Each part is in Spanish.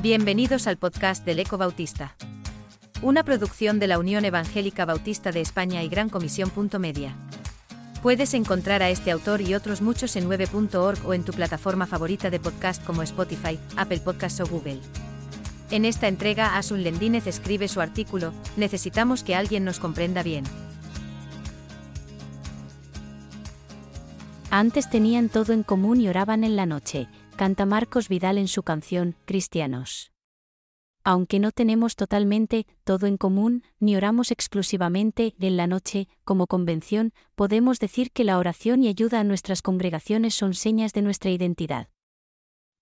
Bienvenidos al podcast del Eco Bautista. Una producción de la Unión Evangélica Bautista de España y Gran Comisión. Media. Puedes encontrar a este autor y otros muchos en 9.org o en tu plataforma favorita de podcast como Spotify, Apple Podcasts o Google. En esta entrega, Asun Lendínez escribe su artículo, Necesitamos que alguien nos comprenda bien. Antes tenían todo en común y oraban en la noche, canta Marcos Vidal en su canción, Cristianos. Aunque no tenemos totalmente todo en común, ni oramos exclusivamente en la noche, como convención, podemos decir que la oración y ayuda a nuestras congregaciones son señas de nuestra identidad.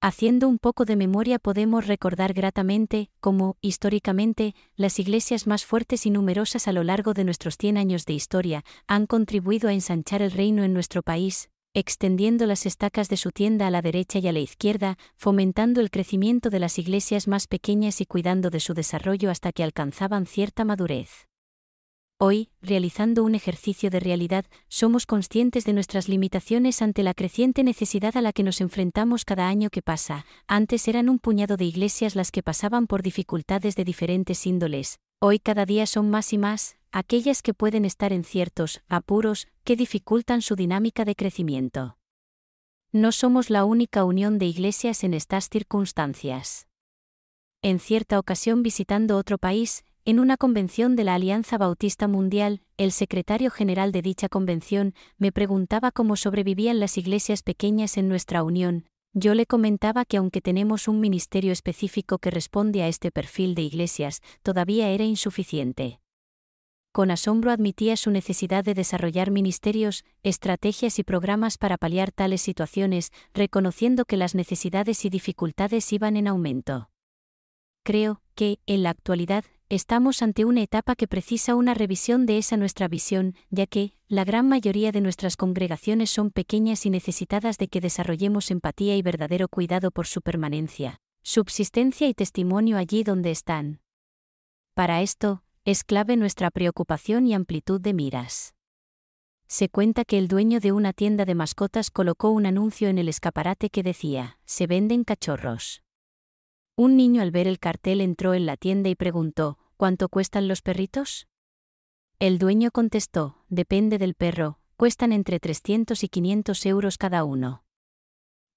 Haciendo un poco de memoria podemos recordar gratamente cómo, históricamente, las iglesias más fuertes y numerosas a lo largo de nuestros 100 años de historia han contribuido a ensanchar el reino en nuestro país, extendiendo las estacas de su tienda a la derecha y a la izquierda, fomentando el crecimiento de las iglesias más pequeñas y cuidando de su desarrollo hasta que alcanzaban cierta madurez. Hoy, realizando un ejercicio de realidad, somos conscientes de nuestras limitaciones ante la creciente necesidad a la que nos enfrentamos cada año que pasa. Antes eran un puñado de iglesias las que pasaban por dificultades de diferentes índoles. Hoy cada día son más y más, aquellas que pueden estar en ciertos apuros que dificultan su dinámica de crecimiento. No somos la única unión de iglesias en estas circunstancias. En cierta ocasión visitando otro país, en una convención de la Alianza Bautista Mundial, el secretario general de dicha convención me preguntaba cómo sobrevivían las iglesias pequeñas en nuestra unión. Yo le comentaba que aunque tenemos un ministerio específico que responde a este perfil de iglesias, todavía era insuficiente. Con asombro admitía su necesidad de desarrollar ministerios, estrategias y programas para paliar tales situaciones, reconociendo que las necesidades y dificultades iban en aumento. Creo que, en la actualidad, estamos ante una etapa que precisa una revisión de esa nuestra visión, ya que, la gran mayoría de nuestras congregaciones son pequeñas y necesitadas de que desarrollemos empatía y verdadero cuidado por su permanencia, subsistencia y testimonio allí donde están. Para esto, es clave nuestra preocupación y amplitud de miras. Se cuenta que el dueño de una tienda de mascotas colocó un anuncio en el escaparate que decía, se venden cachorros. Un niño al ver el cartel entró en la tienda y preguntó, ¿cuánto cuestan los perritos? El dueño contestó, depende del perro, cuestan entre 300 y 500 euros cada uno.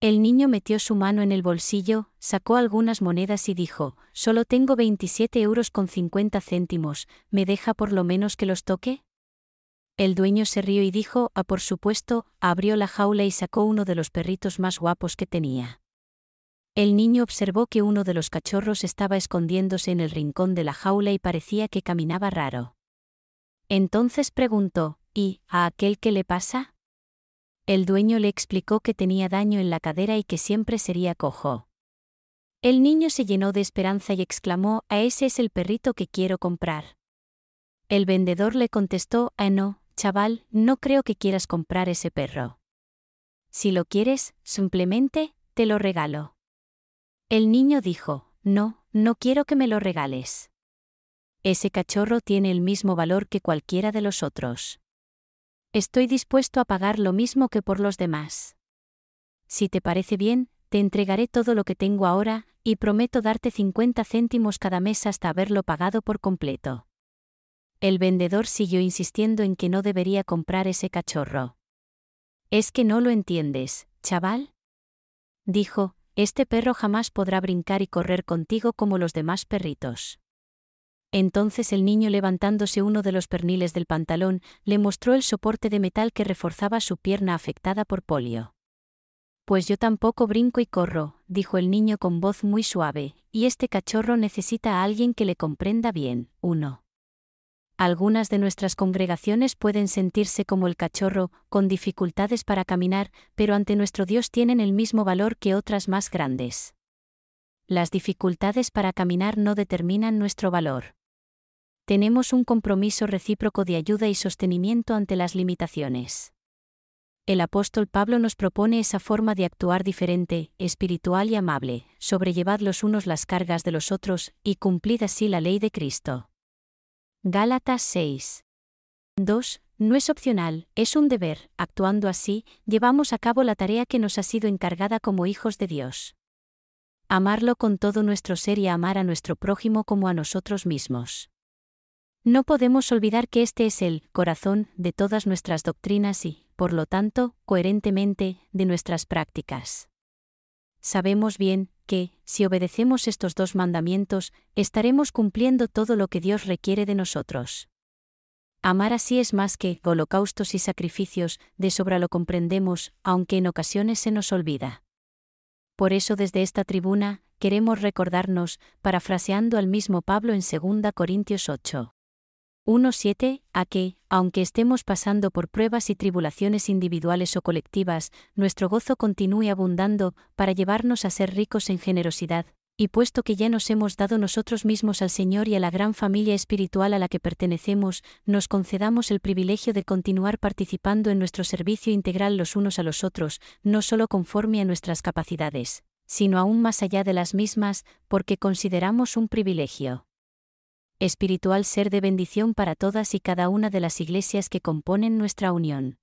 El niño metió su mano en el bolsillo, sacó algunas monedas y dijo, solo tengo 27 euros con 50 céntimos, ¿me deja por lo menos que los toque? El dueño se rió y dijo, ah, por supuesto, abrió la jaula y sacó uno de los perritos más guapos que tenía. El niño observó que uno de los cachorros estaba escondiéndose en el rincón de la jaula y parecía que caminaba raro. Entonces preguntó, ¿y a aquel qué le pasa? El dueño le explicó que tenía daño en la cadera y que siempre sería cojo. El niño se llenó de esperanza y exclamó, a ese es el perrito que quiero comprar. El vendedor le contestó, ah no, chaval, no creo que quieras comprar ese perro. Si lo quieres, simplemente, te lo regalo. El niño dijo, No, no quiero que me lo regales. Ese cachorro tiene el mismo valor que cualquiera de los otros. Estoy dispuesto a pagar lo mismo que por los demás. Si te parece bien, te entregaré todo lo que tengo ahora, y prometo darte 50 céntimos cada mes hasta haberlo pagado por completo. El vendedor siguió insistiendo en que no debería comprar ese cachorro. ¿Es que no lo entiendes, chaval? Dijo, este perro jamás podrá brincar y correr contigo como los demás perritos. Entonces el niño levantándose uno de los perniles del pantalón, le mostró el soporte de metal que reforzaba su pierna afectada por polio. Pues yo tampoco brinco y corro, dijo el niño con voz muy suave, y este cachorro necesita a alguien que le comprenda bien, uno. Algunas de nuestras congregaciones pueden sentirse como el cachorro, con dificultades para caminar, pero ante nuestro Dios tienen el mismo valor que otras más grandes. Las dificultades para caminar no determinan nuestro valor. Tenemos un compromiso recíproco de ayuda y sostenimiento ante las limitaciones. El apóstol Pablo nos propone esa forma de actuar diferente, espiritual y amable, sobrellevad los unos las cargas de los otros, y cumplid así la ley de Cristo. Gálatas 6. 2. No es opcional, es un deber, actuando así, llevamos a cabo la tarea que nos ha sido encargada como hijos de Dios. Amarlo con todo nuestro ser y amar a nuestro prójimo como a nosotros mismos. No podemos olvidar que este es el corazón de todas nuestras doctrinas y, por lo tanto, coherentemente, de nuestras prácticas. Sabemos bien que, si obedecemos estos dos mandamientos, estaremos cumpliendo todo lo que Dios requiere de nosotros. Amar así es más que holocaustos y sacrificios, de sobra lo comprendemos, aunque en ocasiones se nos olvida. Por eso desde esta tribuna, queremos recordarnos, parafraseando al mismo Pablo en 2 Corintios 8. 1.7, a que, aunque estemos pasando por pruebas y tribulaciones individuales o colectivas, nuestro gozo continúe abundando, para llevarnos a ser ricos en generosidad, y puesto que ya nos hemos dado nosotros mismos al Señor y a la gran familia espiritual a la que pertenecemos, nos concedamos el privilegio de continuar participando en nuestro servicio integral los unos a los otros, no solo conforme a nuestras capacidades, sino aún más allá de las mismas, porque consideramos un privilegio espiritual ser de bendición para todas y cada una de las iglesias que componen nuestra unión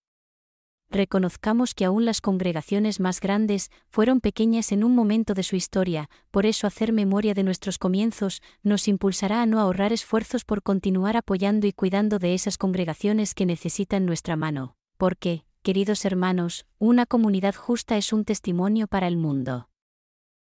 reconozcamos que aún las congregaciones más grandes fueron pequeñas en un momento de su historia, por eso hacer memoria de nuestros comienzos nos impulsará a no ahorrar esfuerzos por continuar apoyando y cuidando de esas congregaciones que necesitan nuestra mano, porque, queridos hermanos, una comunidad justa es un testimonio para el mundo.